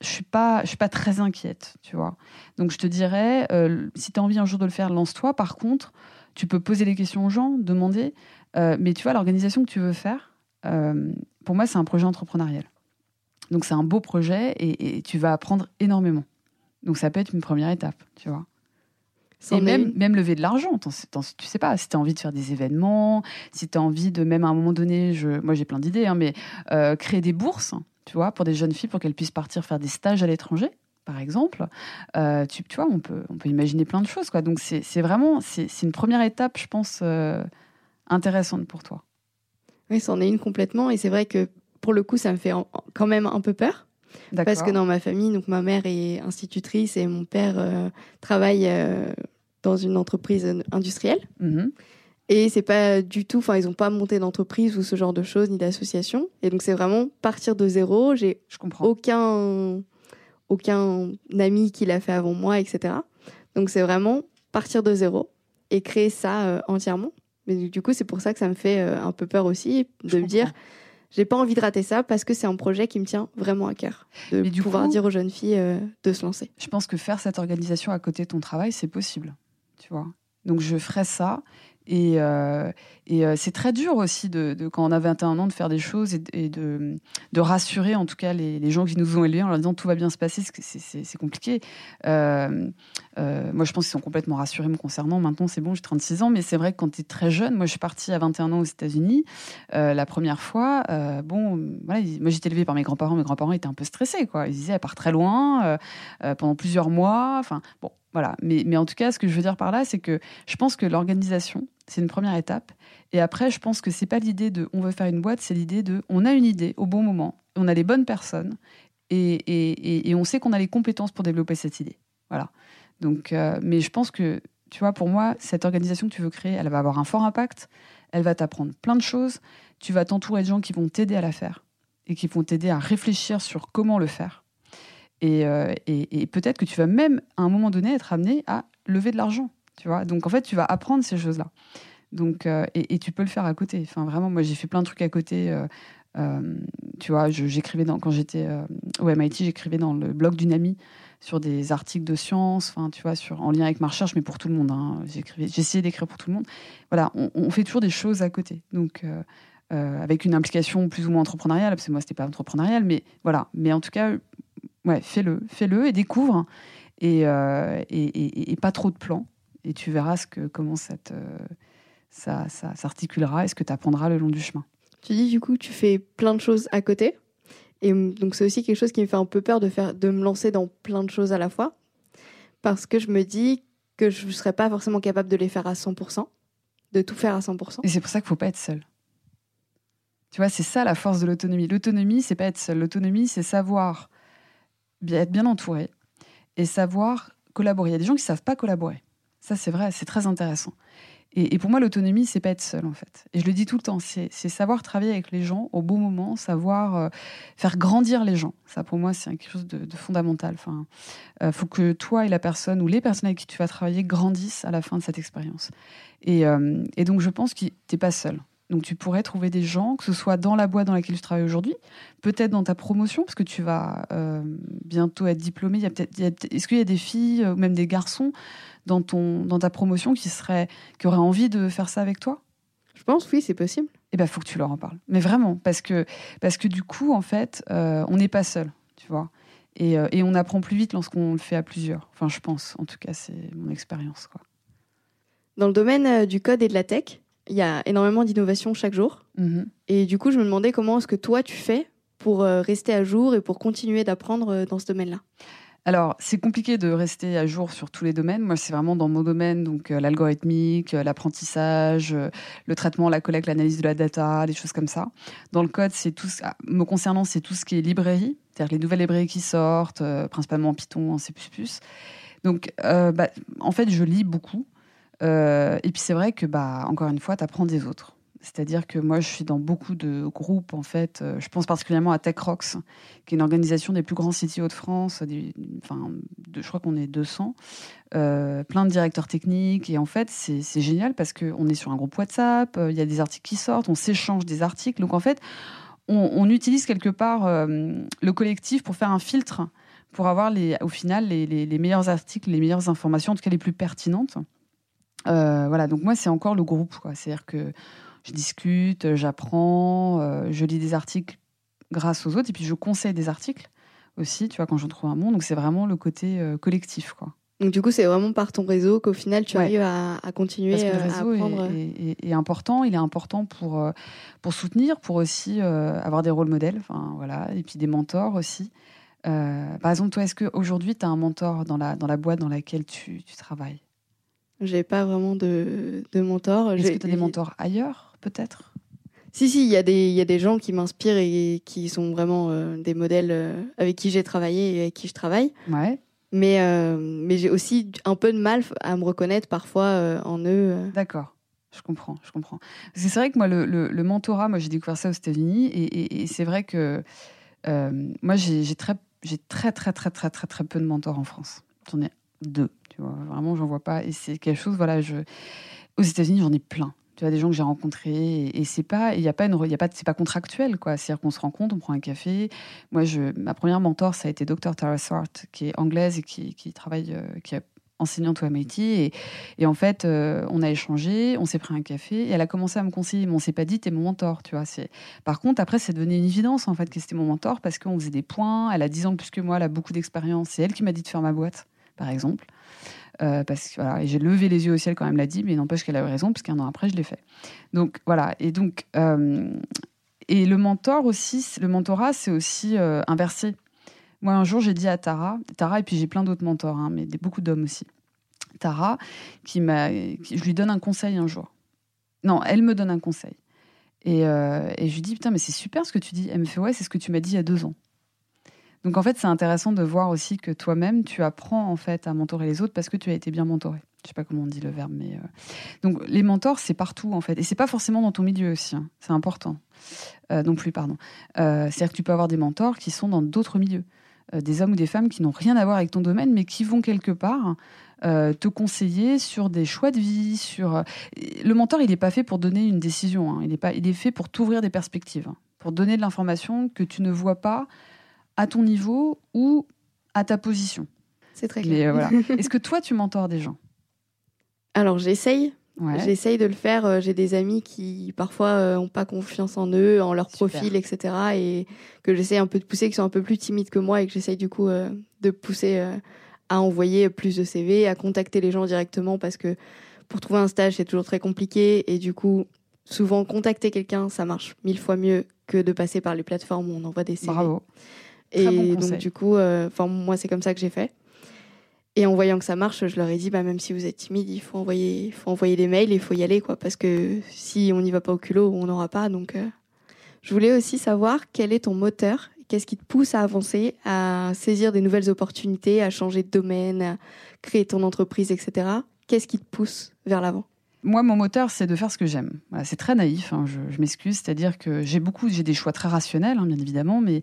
je suis pas je suis pas très inquiète tu vois. Donc je te dirais euh, si tu as envie un jour de le faire lance-toi. Par contre tu peux poser des questions aux gens demander. Euh, mais tu vois l'organisation que tu veux faire euh, pour moi c'est un projet entrepreneurial. Donc c'est un beau projet et, et, tu vas apprendre énormément. Donc ça peut être une première étape tu vois. Et même, même lever de l'argent, tu sais pas, si tu as envie de faire des événements, si tu as envie de même à un moment donné, je, moi j'ai plein d'idées, hein, mais créer des bourses, tu vois, pour des jeunes filles pour qu'elles puissent partir faire des stages à l'étranger, par exemple. Euh, tu, tu, vois, on peut, on peut imaginer plein de choses, quoi. Donc c'est vraiment, c'est une première étape, je pense, euh, intéressante pour toi. Oui, c'en est une complètement, et c'est vrai que pour le coup, ça me fait en, quand même un peu peur. Parce que dans ma famille, donc ma mère est institutrice et mon père euh, travaille dans une entreprise industrielle. Mm -hmm. Et c'est pas du tout, enfin, ils ont pas monté d'entreprise ou ce genre de choses, ni d'association. Et donc, c'est vraiment partir de zéro. J'ai aucun, aucun ami qui l'a fait avant moi, etc. Donc, c'est vraiment partir de zéro et créer ça euh, entièrement. Mais du coup, c'est pour ça que ça me fait euh, un peu peur aussi de Je me dire, j'ai pas envie de rater ça parce que c'est un projet qui me tient vraiment à cœur. De Mais du pouvoir coup, dire aux jeunes filles euh, de se lancer. Je pense que faire cette organisation à côté de ton travail, c'est possible. Tu vois. Donc, je ferai ça. Et, euh, euh, c'est très dur aussi, de, quand on a 21 ans, de faire des choses et, et de, de, rassurer en tout cas les, les, gens qui nous ont élevés en leur disant tout va bien se passer, c'est compliqué. Euh, moi, je pense qu'ils sont complètement rassurés me concernant. Maintenant, c'est bon, j'ai 36 ans, mais c'est vrai que quand tu es très jeune, moi, je suis partie à 21 ans aux États-Unis la première fois. bon, voilà, moi, j'étais élevée par mes grands-parents. Mes grands-parents étaient un peu stressés, quoi. Ils disaient, elle part très loin pendant plusieurs mois. Enfin, bon, voilà. Mais, mais, en tout cas, ce que je veux dire par là, c'est que je pense que l'organisation, c'est une première étape. Et après, je pense que c'est pas l'idée de on veut faire une boîte, c'est l'idée de on a une idée au bon moment, on a les bonnes personnes et, et, et on sait qu'on a les compétences pour développer cette idée. Voilà. Donc, euh, mais je pense que, tu vois, pour moi, cette organisation que tu veux créer, elle va avoir un fort impact. Elle va t'apprendre plein de choses. Tu vas t'entourer de gens qui vont t'aider à la faire. et qui vont t'aider à réfléchir sur comment le faire. Et, euh, et, et peut-être que tu vas même, à un moment donné, être amené à lever de l'argent. Tu vois Donc, en fait, tu vas apprendre ces choses-là. Donc, euh, et, tu peux le faire à côté. Enfin, vraiment, moi, j'ai fait plein de trucs à côté. Euh, euh tu vois, j'écrivais quand j'étais au MIT, j'écrivais dans le blog d'une amie sur des articles de science, enfin, tu vois, en lien avec ma recherche, mais pour tout le monde. Hein. J'essayais d'écrire pour tout le monde. Voilà, on, fait toujours des choses à côté. Donc, avec une implication plus ou moins entrepreneuriale, parce que moi, c'était pas entrepreneurial, mais voilà. Mais en tout cas, ouais, fais-le, fais-le et découvre. Et, et, et, pas trop de plans. Et tu verras ce que, comment ça, ça, ça s'articulera et ce que tu apprendras le long du chemin. Tu dis, du coup, tu fais plein de choses à côté. Et donc, c'est aussi quelque chose qui me fait un peu peur de, faire, de me lancer dans plein de choses à la fois. Parce que je me dis que je ne serais pas forcément capable de les faire à 100%, de tout faire à 100%. Et c'est pour ça qu'il ne faut pas être seul. Tu vois, c'est ça la force de l'autonomie. L'autonomie, c'est pas être seul. L'autonomie, c'est savoir bien, être bien entouré et savoir collaborer. Il y a des gens qui savent pas collaborer. Ça, c'est vrai, c'est très intéressant. Et, pour moi, l'autonomie, c'est pas être seul, en fait. Et je le dis tout le temps, c'est savoir travailler avec les gens au bon moment, savoir euh, faire grandir les gens. Ça, pour moi, c'est quelque chose de, fondamental. Enfin, euh, faut que toi et la personne ou les personnes avec qui tu vas travailler grandissent à la fin de cette expérience. Et, euh, et donc, je pense que t'es pas seul. Donc tu pourrais trouver des gens, que ce soit dans la boîte dans laquelle tu travailles aujourd'hui, peut-être dans ta promotion, parce que tu vas bientôt être diplômé. Est-ce qu'il y a des filles ou même des garçons dans, ton, dans ta promotion qui, seraient, qui auraient envie de faire ça avec toi? Je pense, oui, c'est possible. Eh bien, il faut que tu leur en parles. Mais vraiment, parce que, parce que du coup, en fait, euh, on n'est pas seul, tu vois. Et, euh, et, on apprend plus vite lorsqu'on le fait à plusieurs. Enfin, je pense, en tout cas, c'est mon expérience. Quoi. Dans le domaine euh, du code et de la tech, il y a énormément d'innovations chaque jour. Mmh. Et du coup, je me demandais comment est-ce que toi, tu fais pour rester à jour et pour continuer d'apprendre dans ce domaine-là? Alors, c'est compliqué de rester à jour sur tous les domaines. Moi, c'est vraiment dans mon domaine, donc euh, l'algorithmique, euh, l'apprentissage, euh, le traitement, la collecte, l'analyse de la data, des choses comme ça. Dans le code, c'est tout. Ce, ah, me concernant, c'est tout ce qui est librairie, c'est-à-dire les nouvelles librairies qui sortent, euh, principalement en Python, en C++. Donc, bah, en fait, je lis beaucoup. Et puis c'est vrai que, bah, encore une fois, tu apprends des autres. C'est-à-dire que moi, je suis dans beaucoup de groupes, en fait. Euh, je pense particulièrement à TechRox, qui est une organisation des plus grands CTO de France. Enfin, je crois qu'on est 200. Euh, plein de directeurs techniques. Et en fait, c'est génial parce qu'on est sur un groupe WhatsApp, euh, il y a des articles qui sortent, on s'échange des articles. Donc en fait, on, utilise quelque part le collectif pour faire un filtre, pour avoir au final les, meilleurs articles, les meilleures informations, en tout cas les plus pertinentes. Voilà, donc moi, c'est encore le groupe. C'est-à-dire que je discute, j'apprends, euh, je lis des articles grâce aux autres, et puis je conseille des articles aussi, tu vois, quand j'en trouve un bon. Donc c'est vraiment le côté euh, collectif, quoi. Donc du coup, c'est vraiment par ton réseau qu'au final, tu Ouais. arrives à, à continuer Parce que le euh, à réseau apprendre. est, est- est- est important. Il est important pour, euh, pour soutenir, pour aussi euh, avoir des rôles modèles, enfin, voilà, et puis des mentors aussi. Euh, par exemple, toi, est-ce qu'aujourd'hui, tu as un mentor dans la, dans la boîte dans laquelle tu, tu travailles? J'ai pas vraiment de, de mentor. Est-ce que tu as des mentors ailleurs, peut-être Si, si, il y, a des- y a des gens qui m'inspirent et qui sont vraiment euh, des modèles euh, avec qui j'ai travaillé et avec qui je travaille. Ouais, Mais, euh, mais j'ai aussi un peu de mal à me reconnaître parfois euh, en eux. d'accord. Je comprends, je comprends. C'est vrai que moi, le, le- le mentorat, moi, j'ai découvert ça aux États-Unis, et, et- et c'est vrai que moi, j'ai j'ai très, j'ai très, très, très, très, très, très peu de mentors en France. J'en ai deux, tu vois. Vraiment, j'en vois pas. Et c'est quelque chose, voilà, je... aux États-Unis, j'en ai plein. Tu vois, des gens que j'ai rencontrés, et, et c'est pas, il y a pas une, y a pas, c'est pas contractuel, quoi. C'est-à-dire qu'on se rencontre, on prend un café. Moi, je, ma première mentor, ça a été Dr. Tara Swart, qui est anglaise et qui, qui travaille, euh, qui est enseignante au MIT. Et, et en fait, euh, on a échangé, on s'est pris un café, et elle a commencé à me conseiller. Mais on s'est pas dit, t'es mon mentor, tu vois. C'est... Par contre, après, c'est devenu une évidence, en fait, que c'était mon mentor, parce qu'on faisait des points. Elle a 10 ans plus que moi, elle a beaucoup d'expérience. C'est elle qui m'a dit de faire ma boîte, par exemple. Euh, parce que voilà, j'ai levé les yeux au ciel quand elle me l'a dit, mais n'empêche qu'elle avait raison, parce qu'un an après, je l'ai fait. Donc voilà, et donc, euh, et le mentor aussi, le mentorat, c'est aussi euh, inversé. Moi, un jour, j'ai dit à Tara, Tara, et puis j'ai plein d'autres mentors, hein, mais beaucoup d'hommes aussi. Tara, qui m'a, je lui donne un conseil un jour. Non, elle me donne un conseil. Et, et je lui dis, putain, mais c'est super ce que tu dis. Elle me fait, ouais, c'est ce que tu m'as dit il y a deux ans. Donc en fait, c'est intéressant de voir aussi que toi-même, tu apprends en fait à mentorer les autres parce que tu as été bien mentoré. Je sais pas comment on dit le verbe, mais euh, donc les mentors, c'est partout en fait, et c'est pas forcément dans ton milieu aussi. hein. C'est important. Euh, non plus, pardon. Euh, C'est-à-dire que tu peux avoir des mentors qui sont dans d'autres milieux, Euh, des hommes ou des femmes qui n'ont rien à voir avec ton domaine, mais qui vont quelque part te conseiller sur des choix de vie, sur le mentor, il n'est pas fait pour donner une décision. hein. Il est pas, il est fait pour t'ouvrir des perspectives, hein. pour donner de l'information que tu ne vois pas à ton niveau ou à ta position. C'est très Mais clair. euh, voilà. Est-ce que toi, tu mentors des gens? Alors j'essaye, Ouais. j'essaye de le faire. Euh, J'ai des amis qui parfois n'ont pas confiance en eux, en leur Super. profil, etc. Et que j'essaye un peu de pousser, qui sont un peu plus timides que moi et que j'essaye du coup euh, de pousser euh, à envoyer plus de CV, à contacter les gens directement parce que pour trouver un stage c'est toujours très compliqué et du coup souvent contacter quelqu'un ça marche mille fois mieux que de passer par les plateformes où on envoie des CV. Bravo. Et Très bon donc du coup, euh, enfin moi c'est comme ça que j'ai fait. Et en voyant que ça marche, je leur ai dit bah même si vous êtes timide, il faut envoyer, faut envoyer des mails, il faut y aller quoi, parce que si on n'y va pas au culot, on n'aura pas. Donc euh, je voulais aussi savoir quel est ton moteur, qu'est-ce qui te pousse à avancer, à saisir des nouvelles opportunités, à changer de domaine, à créer ton entreprise, etc. Qu'est-ce qui te pousse vers l'avant? Moi, mon moteur, c'est de faire ce que j'aime. Voilà, c'est très naïf, hein, je, je m'excuse. C'est-à-dire que j'ai beaucoup, j'ai des choix très rationnels, hein, bien évidemment, mais,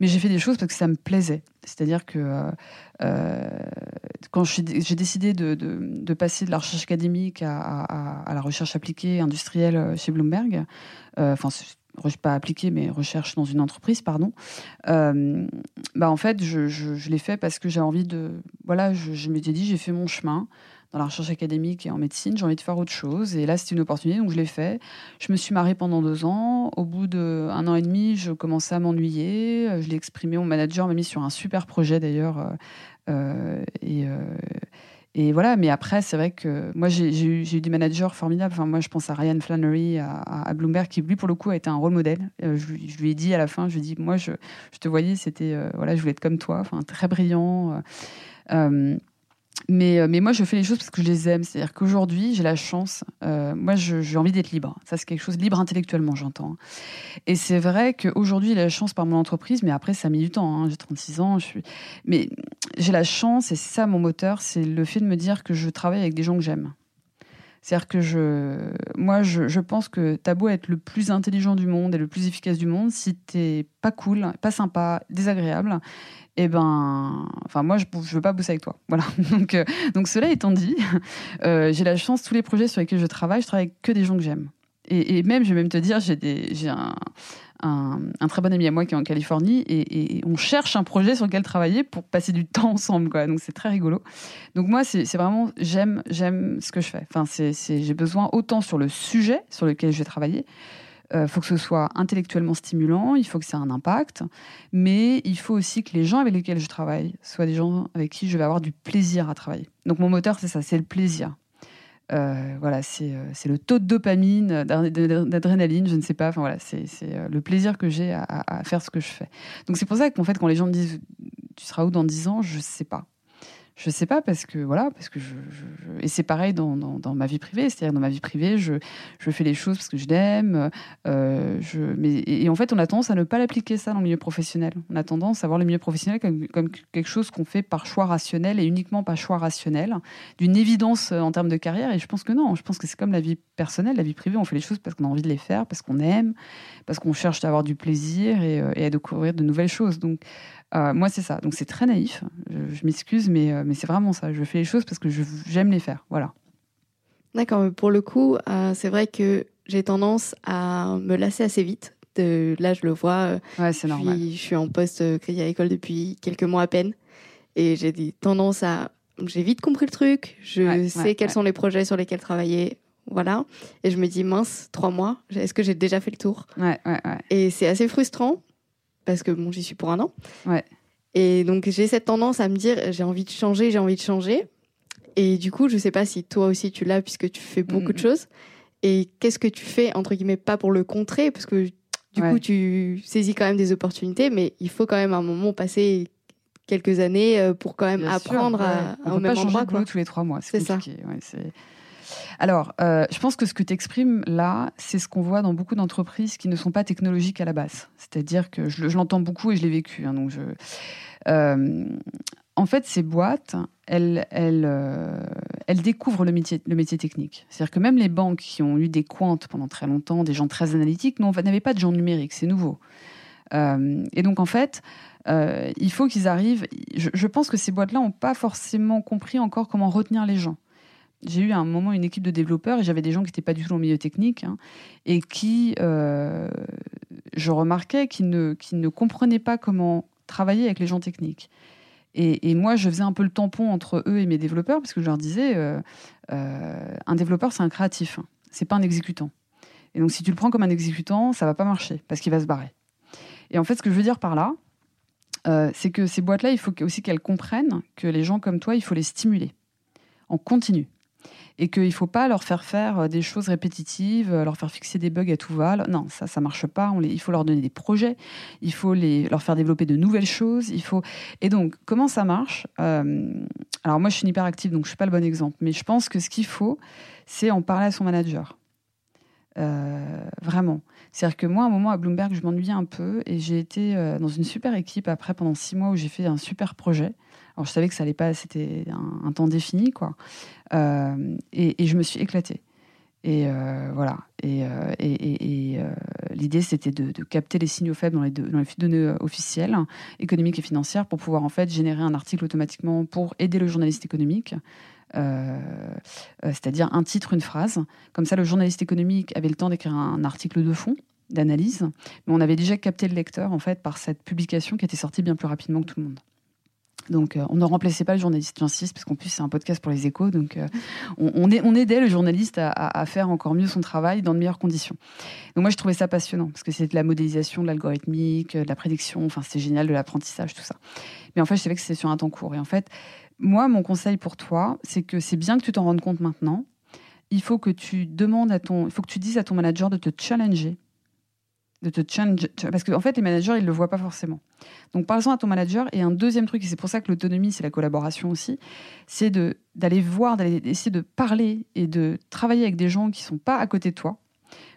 mais j'ai fait des choses parce que ça me plaisait. C'est-à-dire que euh, euh, quand j'ai décidé de, passer de la recherche académique à, la recherche appliquée industrielle euh, chez Bloomberg, enfin, pas appliquée, mais recherche dans une entreprise, pardon. bah en fait, je l'ai fait parce que j'ai envie de. Voilà, je, je m'étais dit, j'ai fait mon chemin dans la recherche académique et en médecine, j'ai envie de faire autre chose. Et là, c'était une opportunité, donc je l'ai fait. Je me suis mariée pendant deux ans. Au bout d'un an et demi, je commençais à m'ennuyer. Euh, Je l'ai exprimé. Mon manager m'a mis sur un super projet d'ailleurs. euh, euh, et, voilà, mais après, c'est vrai que moi, j'ai eu, eu des managers formidables. Enfin, moi, je pense à Ryan Flannery, à, Bloomberg, qui, lui, pour le coup, a été un rôle modèle. Je, lui- ai dit à la fin, je lui ai dit, moi, je, je te voyais, c'était, voilà, je voulais être comme toi, enfin, très brillant. Mais, euh, mais moi, je fais les choses parce que je les aime. C'est-à-dire qu'aujourd'hui, j'ai la chance. euh, moi, j'ai envie d'être libre. Ça, c'est quelque chose libre intellectuellement, j'entends. Et c'est vrai qu'aujourd'hui, j'ai la chance par mon entreprise, mais après, ça a mis du temps. hein. J'ai 36 ans. Je suis... Mais j'ai la chance, et c'est ça mon moteur, c'est le fait de me dire que je travaille avec des gens que j'aime. C'est-à-dire que je, moi, je, pense que t'as beau être le plus intelligent du monde et le plus efficace du monde, si t'es pas cool, pas sympa, désagréable, eh ben, enfin, moi, je, je veux pas bosser avec toi. Voilà. Donc, euh, donc cela étant dit, euh, j'ai la chance, tous les projets sur lesquels je travaille, je travaille avec que des gens que j'aime. Et, et même, je vais même te dire, j'ai des- j'ai un, un, très bon ami à moi qui est en Californie et, on cherche un projet sur lequel travailler pour passer du temps ensemble. Donc c'est très rigolo. Donc moi, c'est vraiment, j'aime ce que je fais. Enfin, c'est j'ai besoin autant sur le sujet sur lequel je vais travailler. Il faut que ce soit intellectuellement stimulant, il faut que ça ait un impact, mais il faut aussi que les gens avec lesquels je travaille soient des gens avec qui je vais avoir du plaisir à travailler. Donc mon moteur, c'est ça, c'est le plaisir. Euh, voilà, c'est euh, c'est le taux de dopamine, d'ad- d'adrénaline, je ne sais pas. Enfin voilà, c'est euh, le plaisir que j'ai à, faire ce que je fais. Donc c'est pour ça qu'en fait, quand les gens me disent tu seras où dans 10 ans, je sais pas. Je sais pas parce que voilà, parce que je, et c'est pareil dans, dans, ma vie privée, c'est-à-dire dans ma vie privée, je, je fais les choses parce que je l'aime. euh, mais et, et en fait, on a tendance à ne pas l'appliquer ça dans le milieu professionnel. On a tendance à voir le milieu professionnel comme, comme quelque chose qu'on fait par choix rationnel et uniquement par choix rationnel, d'une évidence euh, en termes de carrière. Et je pense que non, je pense que c'est comme la vie personnelle, la vie privée, on fait les choses parce qu'on a envie de les faire, parce qu'on aime, parce qu'on cherche à avoir du plaisir et, euh, et à découvrir de nouvelles choses. Donc euh, moi, c'est ça. Donc c'est très naïf. Je, je m'excuse, mais, euh, mais c'est vraiment ça. Je fais les choses parce que j'aime les faire. Voilà. D'accord, pour le coup, euh, c'est vrai que j'ai tendance à me lasser assez vite. De, là, je le vois. Ouais, c'est normal. je suis en poste crédit agricole depuis quelques mois à peine. Et j'ai des tendances à. J'ai vite compris le truc. Je Ouais, sais ouais, quels sont les projets sur lesquels travailler. Voilà. Et je me dis, mince, trois mois, est-ce que j'ai déjà fait le tour? Ouais, ouais, ouais. Et c'est assez frustrant parce que bon, j'y suis pour un an. Ouais. Et donc j'ai cette tendance à me dire j'ai envie de changer, j'ai envie de changer. Et du coup, je sais pas si toi aussi tu l'as puisque tu fais beaucoup de Mhm. choses. Et qu'est-ce que tu fais entre guillemets pas pour le contrer? Parce que du Ouais. coup tu saisis quand même des opportunités, mais il faut quand même à un moment passer quelques années euh, pour quand même Bien sûr, apprendre ouais. à, On au peut même pas changer endroit. de boulot Quoi. tous les trois mois. C'est ça. ouais, Alors, euh, je pense que ce que tu exprimes là, c'est ce qu'on voit dans beaucoup d'entreprises qui ne sont pas technologiques à la base. C'est-à-dire que je, le- je l'entends beaucoup et je l'ai vécu. hein, donc euh, en fait, ces boîtes, elles, elles, euh, elles découvrent le métier, le métier technique. C'est-à-dire que même les banques qui ont eu des quants pendant très longtemps, des gens très analytiques, n'avaient pas de gens numériques, c'est nouveau. Et donc en fait, il faut qu'ils arrivent. Je, pense que ces boîtes-là n'ont pas forcément compris encore comment retenir les gens. J'ai eu à un moment une équipe de développeurs et j'avais des gens qui n'étaient pas du tout le milieu technique hein, et qui, euh, je remarquais, qui ne, qui ne comprenaient pas comment travailler avec les gens techniques. Et, moi, je faisais un peu le tampon entre eux et mes développeurs, parce que je leur disais, euh, euh, un développeur, c'est un créatif, hein. c'est pas un exécutant. Et donc, si tu le prends comme un exécutant, ça va pas marcher, parce qu'il va se barrer. Et en fait, ce que je veux dire par là, c'est que ces boîtes-là, il faut aussi qu'elles comprennent que les gens comme toi, il faut les stimuler en continu et qu'il ne faut pas leur faire faire euh, des choses répétitives, euh, leur faire fixer des bugs à tout va. Non, ça, ça marche pas. Il faut leur donner des projets, il faut les, leur faire développer de nouvelles choses. Il faut... Et donc, comment ça marche euh, Alors, moi, je suis une hyperactive, donc je ne suis pas le bon exemple. Mais je pense que ce qu'il faut, c'est en parler à son manager. vraiment. C'est-à-dire que moi, à un moment à Bloomberg, je m'ennuyais un peu et j'ai été dans une super équipe après pendant six mois où j'ai fait un super projet. Alors je savais que ça allait pas, c'était un, temps défini, quoi. Euh, et, je me suis éclatée. Et euh, voilà. Et, euh, l'idée, c'était de, capter les signaux faibles dans les, dans les données officielles, économiques et financières, pour pouvoir en fait générer un article automatiquement pour aider le journaliste économique. C'est-à-dire un titre, une phrase. Comme ça, le journaliste économique avait le temps d'écrire un article de fond, d'analyse, mais on avait déjà capté le lecteur en fait par cette publication qui était sortie bien plus rapidement que tout le monde. Donc, euh, on ne remplaçait pas le journaliste, j'insiste, parce qu'en plus, c'est un podcast pour les échos. Donc, euh, on, aidait le journaliste à, faire encore mieux son travail dans de meilleures conditions. Donc, moi, je trouvais ça passionnant, parce que c'était de la modélisation, de l'algorithmique, de la prédiction. Enfin, c'était génial, de l'apprentissage, tout ça. Mais en fait, je savais que c'était sur un temps court. Et en fait, moi, mon conseil pour toi, c'est que c'est bien que tu t'en rendes compte maintenant. Il faut que tu demandes à ton, il faut que tu dises à ton manager de te challenger de te change. Parce qu'en en fait, les managers, ils le voient pas forcément. Donc, parle-en à ton manager. Et un deuxième truc, et c'est pour ça que l'autonomie, c'est la collaboration aussi, c'est d'aller voir, d'aller essayer de parler et de travailler avec des gens qui sont pas à côté de toi.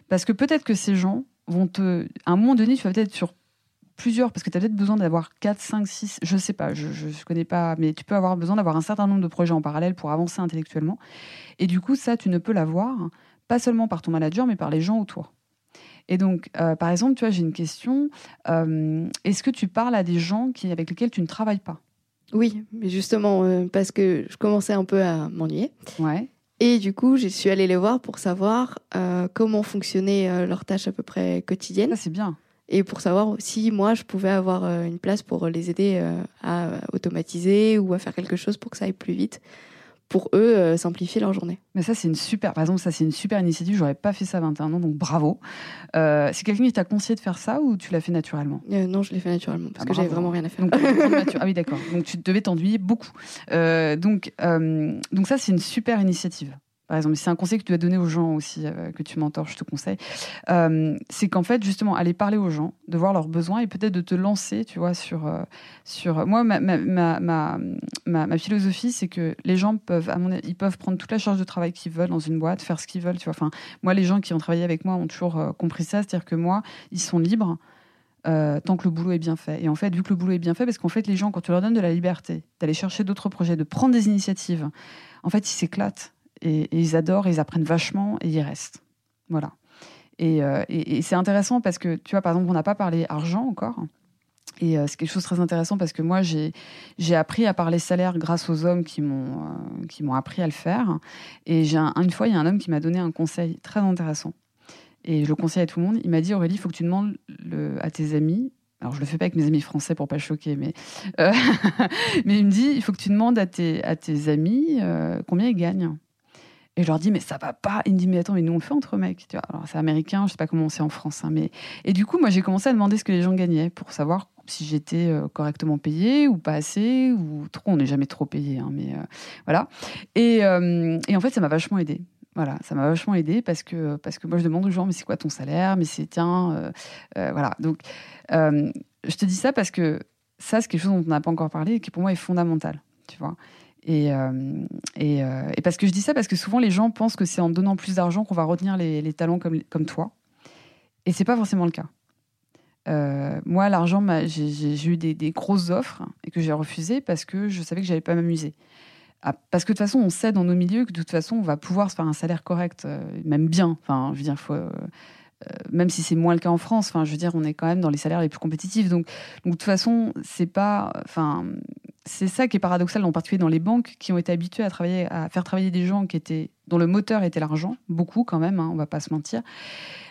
Parce que peut-être que ces gens vont te. À un moment donné, tu vas peut-être sur plusieurs, parce que tu as peut-être besoin d'avoir 4, 5, 6, je ne sais pas, je ne connais pas, mais tu peux avoir besoin d'avoir un certain nombre de projets en parallèle pour avancer intellectuellement. Et du coup, ça, tu ne peux l'avoir, pas seulement par ton manager, mais par les gens autour. Et donc, euh, par exemple, tu vois, j'ai une question. Euh, est-ce que tu parles à des gens qui, avec lesquels tu ne travailles pas? Oui, mais justement, euh, parce que je commençais un peu à m'ennuyer. Ouais. Et du coup, je suis allée les voir pour savoir comment fonctionnaient leurs tâches à peu près quotidiennes. Ça, c'est bien. Et pour savoir si moi, je pouvais avoir une place pour les aider à automatiser ou à faire quelque chose pour que ça aille plus vite pour eux euh, simplifier leur journée. Mais ça, c'est une super, par exemple, ça, c'est une super initiative. J'aurais pas fait ça à 21 ans, donc bravo. Euh, c'est quelqu'un qui t'a conseillé de faire ça ou tu l'as fait naturellement? Euh, Non, je l'ai fait naturellement parce ah, que j'avais vraiment rien à faire. ah oui, d'accord. Donc tu devais t'ennuyer beaucoup. donc, donc ça, c'est une super initiative par exemple, c'est un conseil que tu dois donner aux gens aussi, euh, que tu mentors, je te conseille, euh, c'est qu'en fait, justement, aller parler aux gens, de voir leurs besoins et peut-être de te lancer, tu vois, sur... Euh, sur... Moi, ma, ma, ma, ma philosophie, c'est que les gens peuvent, à mon ils peuvent prendre toute la charge de travail qu'ils veulent dans une boîte, faire ce qu'ils veulent, tu vois. Enfin, moi, les gens qui ont travaillé avec moi ont toujours compris ça, c'est-à-dire que moi, ils sont libres. tant que le boulot est bien fait. Et en fait, vu que le boulot est bien fait, parce qu'en fait, les gens, quand tu leur donnes de la liberté, d'aller chercher d'autres projets, de prendre des initiatives, en fait, ils s'éclatent et, ils adorent, ils apprennent vachement et ils restent. Voilà. Euh, et, c'est intéressant parce que, tu vois, par exemple, on n'a pas parlé argent encore. Et euh, c'est quelque chose de très intéressant parce que moi, j'ai appris à parler salaire grâce aux hommes qui m'ont euh, appris à le faire. Et une fois, il y a un homme qui m'a donné un conseil très intéressant. Et je le conseille à tout le monde. Il m'a dit Aurélie, il faut que tu demandes à tes amis. Alors, je le fais pas avec mes amis français pour pas choquer, mais, mais il me dit il faut que tu demandes à tes, à tes amis combien ils gagnent. Et je leur dis, mais ça va pas. Ils me disent, mais attends, mais nous on le fait entre mecs. Tu vois Alors c'est américain, je sais pas comment c'est en France. Hein, mais... Et du coup, moi j'ai commencé à demander ce que les gens gagnaient pour savoir si j'étais euh, correctement payé ou pas assez ou trop. On n'est jamais trop payé, hein, mais euh, voilà. Et, euh, et, en fait, ça m'a vachement aidé. Voilà, ça m'a vachement aidé parce que, parce que moi je demande aux gens, mais c'est quoi ton salaire? Mais c'est tiens, voilà. Donc, je te dis ça parce que ça, c'est quelque chose dont on n'a pas encore parlé et qui pour moi est fondamental. Tu vois et, euh, euh, et, parce que je dis ça parce que souvent les gens pensent que c'est en donnant plus d'argent qu'on va retenir les, talents comme, comme toi. Et c'est pas forcément le cas. Euh, moi, l'argent, j'ai eu des, grosses offres et que j'ai refusées parce que je savais que j'allais pas m'amuser. Ah, parce que de toute façon, on sait dans nos milieux que de toute façon, on va pouvoir se faire un salaire correct, même bien. Enfin, je veux dire, faut, euh, euh, même si c'est moins le cas en France, enfin, je veux dire, on est quand même dans les salaires les plus compétitifs. Donc, donc de toute façon, c'est pas, enfin, c'est ça qui est paradoxal, en particulier dans les banques qui ont été habituées à travailler, à faire travailler des gens qui étaient, dont le moteur était l'argent, beaucoup quand même, hein, on va pas se mentir.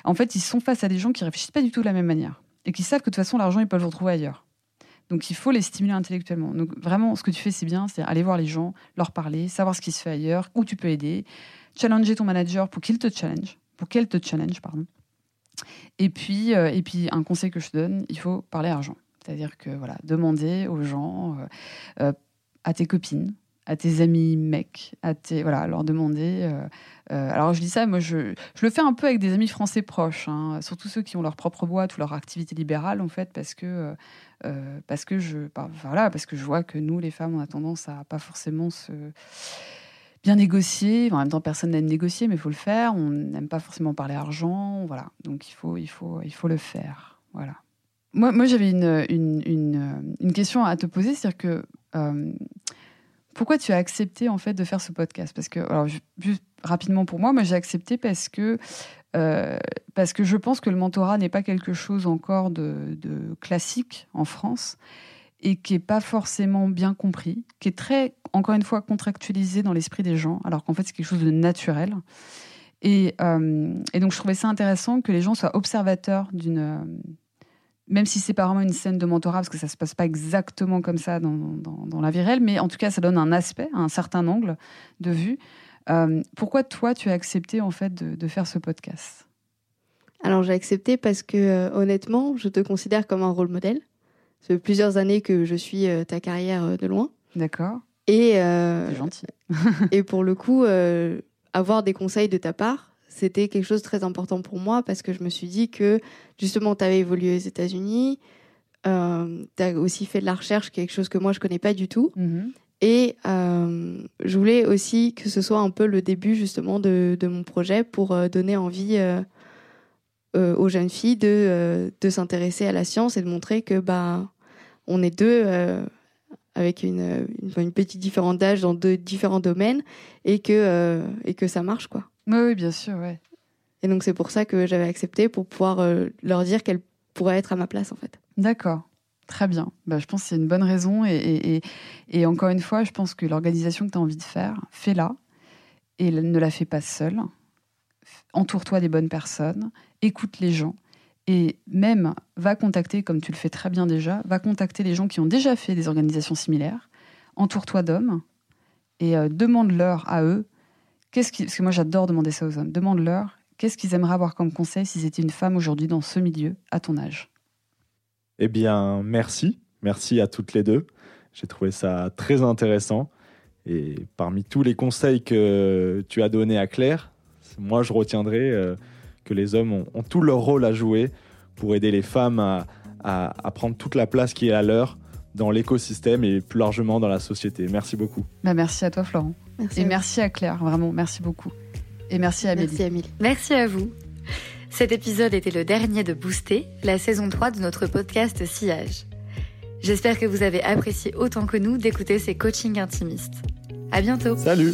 En fait, ils sont face à des gens qui réfléchissent pas du tout de la même manière et qui savent que de toute façon, l'argent, ils peuvent le retrouver ailleurs. Donc il faut les stimuler intellectuellement. Donc vraiment, ce que tu fais, c'est bien, c'est aller voir les gens, leur parler, savoir ce qui se fait ailleurs, où tu peux aider, challenger ton manager pour qu'il te challenge, pour qu'elle te challenge, pardon. Et puis, euh, et puis un conseil que je te donne, il faut parler argent. C'est-à-dire que voilà, demander aux gens, euh, euh, à tes copines, à tes amis mecs, à tes voilà, leur demander. Alors je dis ça, moi je, le fais un peu avec des amis français proches, hein, surtout ceux qui ont leur propre boîte ou leur activité libérale en fait, parce que parce que je bah, voilà, parce que je vois que nous les femmes on a tendance à pas forcément se bien négocier. En même temps, personne n'aime négocier, mais il faut le faire. On n'aime pas forcément parler argent, voilà. Donc il faut il faut il faut le faire, voilà. Moi, moi j'avais une, une, une, une, question à te poser, c'est-à-dire que pourquoi tu as accepté en fait de faire ce podcast? Parce que, alors, juste rapidement pour moi, moi j'ai accepté parce que euh, parce que je pense que le mentorat n'est pas quelque chose encore de, de, classique en France et qui est pas forcément bien compris, qui est très, encore une fois, contractualisé dans l'esprit des gens, alors qu'en fait c'est quelque chose de naturel. Et, euh, donc je trouvais ça intéressant que les gens soient observateurs d'une même si c'est pas vraiment une scène de mentorat, parce que ça se passe pas exactement comme ça dans, dans, la vie réelle, mais en tout cas, ça donne un aspect, un certain angle de vue. Euh, pourquoi toi, tu as accepté en fait de, faire ce podcast? Alors j'ai accepté parce que euh, honnêtement, je te considère comme un rôle modèle. Ça fait plusieurs années que je suis euh, ta carrière euh, de loin. D'accord. Et C'est gentil. et pour le coup, avoir des conseils de ta part, c'était quelque chose de très important pour moi parce que je me suis dit que justement, tu avais évolué aux États-Unis, euh, tu as aussi fait de la recherche, quelque chose que moi je connais pas du tout. Mm -hmm. Et euh, je voulais aussi que ce soit un peu le début justement de, de mon projet pour euh, donner envie euh, aux jeunes filles de, de s'intéresser à la science et de montrer que bah, on est deux avec une, une, une, petite différence d'âge dans deux différents domaines et que, et que ça marche quoi. Oui, oui, bien sûr, ouais. Et donc c'est pour ça que j'avais accepté pour pouvoir euh, leur dire qu'elles pourraient être à ma place en fait. D'accord. Très bien. Bah, je pense que c'est une bonne raison. Et, et, et, encore une fois, je pense que l'organisation que tu as envie de faire, fais-la. Et ne la fais pas seule. Entoure-toi des bonnes personnes. Écoute les gens. Et même, va contacter, comme tu le fais très bien déjà, va contacter les gens qui ont déjà fait des organisations similaires. Entoure-toi d'hommes. Et euh, demande-leur à eux Qu'est-ce. Parce que moi, j'adore demander ça aux hommes. Demande-leur qu'est-ce qu'ils aimeraient avoir comme conseil s'ils étaient une femme aujourd'hui dans ce milieu, à ton âge. Eh bien, merci. Merci à toutes les deux. J'ai trouvé ça très intéressant. Et parmi tous les conseils que tu as donnés à Claire, moi, je retiendrai euh, que les hommes ont, ont, tout leur rôle à jouer pour aider les femmes à, à, à prendre toute la place qui est à leur dans l'écosystème et plus largement dans la société. Merci beaucoup. Bah merci à toi, Florent. Merci et à merci à Claire, vraiment, merci beaucoup. Et merci à Amélie. Merci, Amélie. Merci à vous. Cet épisode était le dernier de Booster, la saison 3 de notre podcast Sillage. J'espère que vous avez apprécié autant que nous d'écouter ces coachings intimistes. À bientôt. Salut.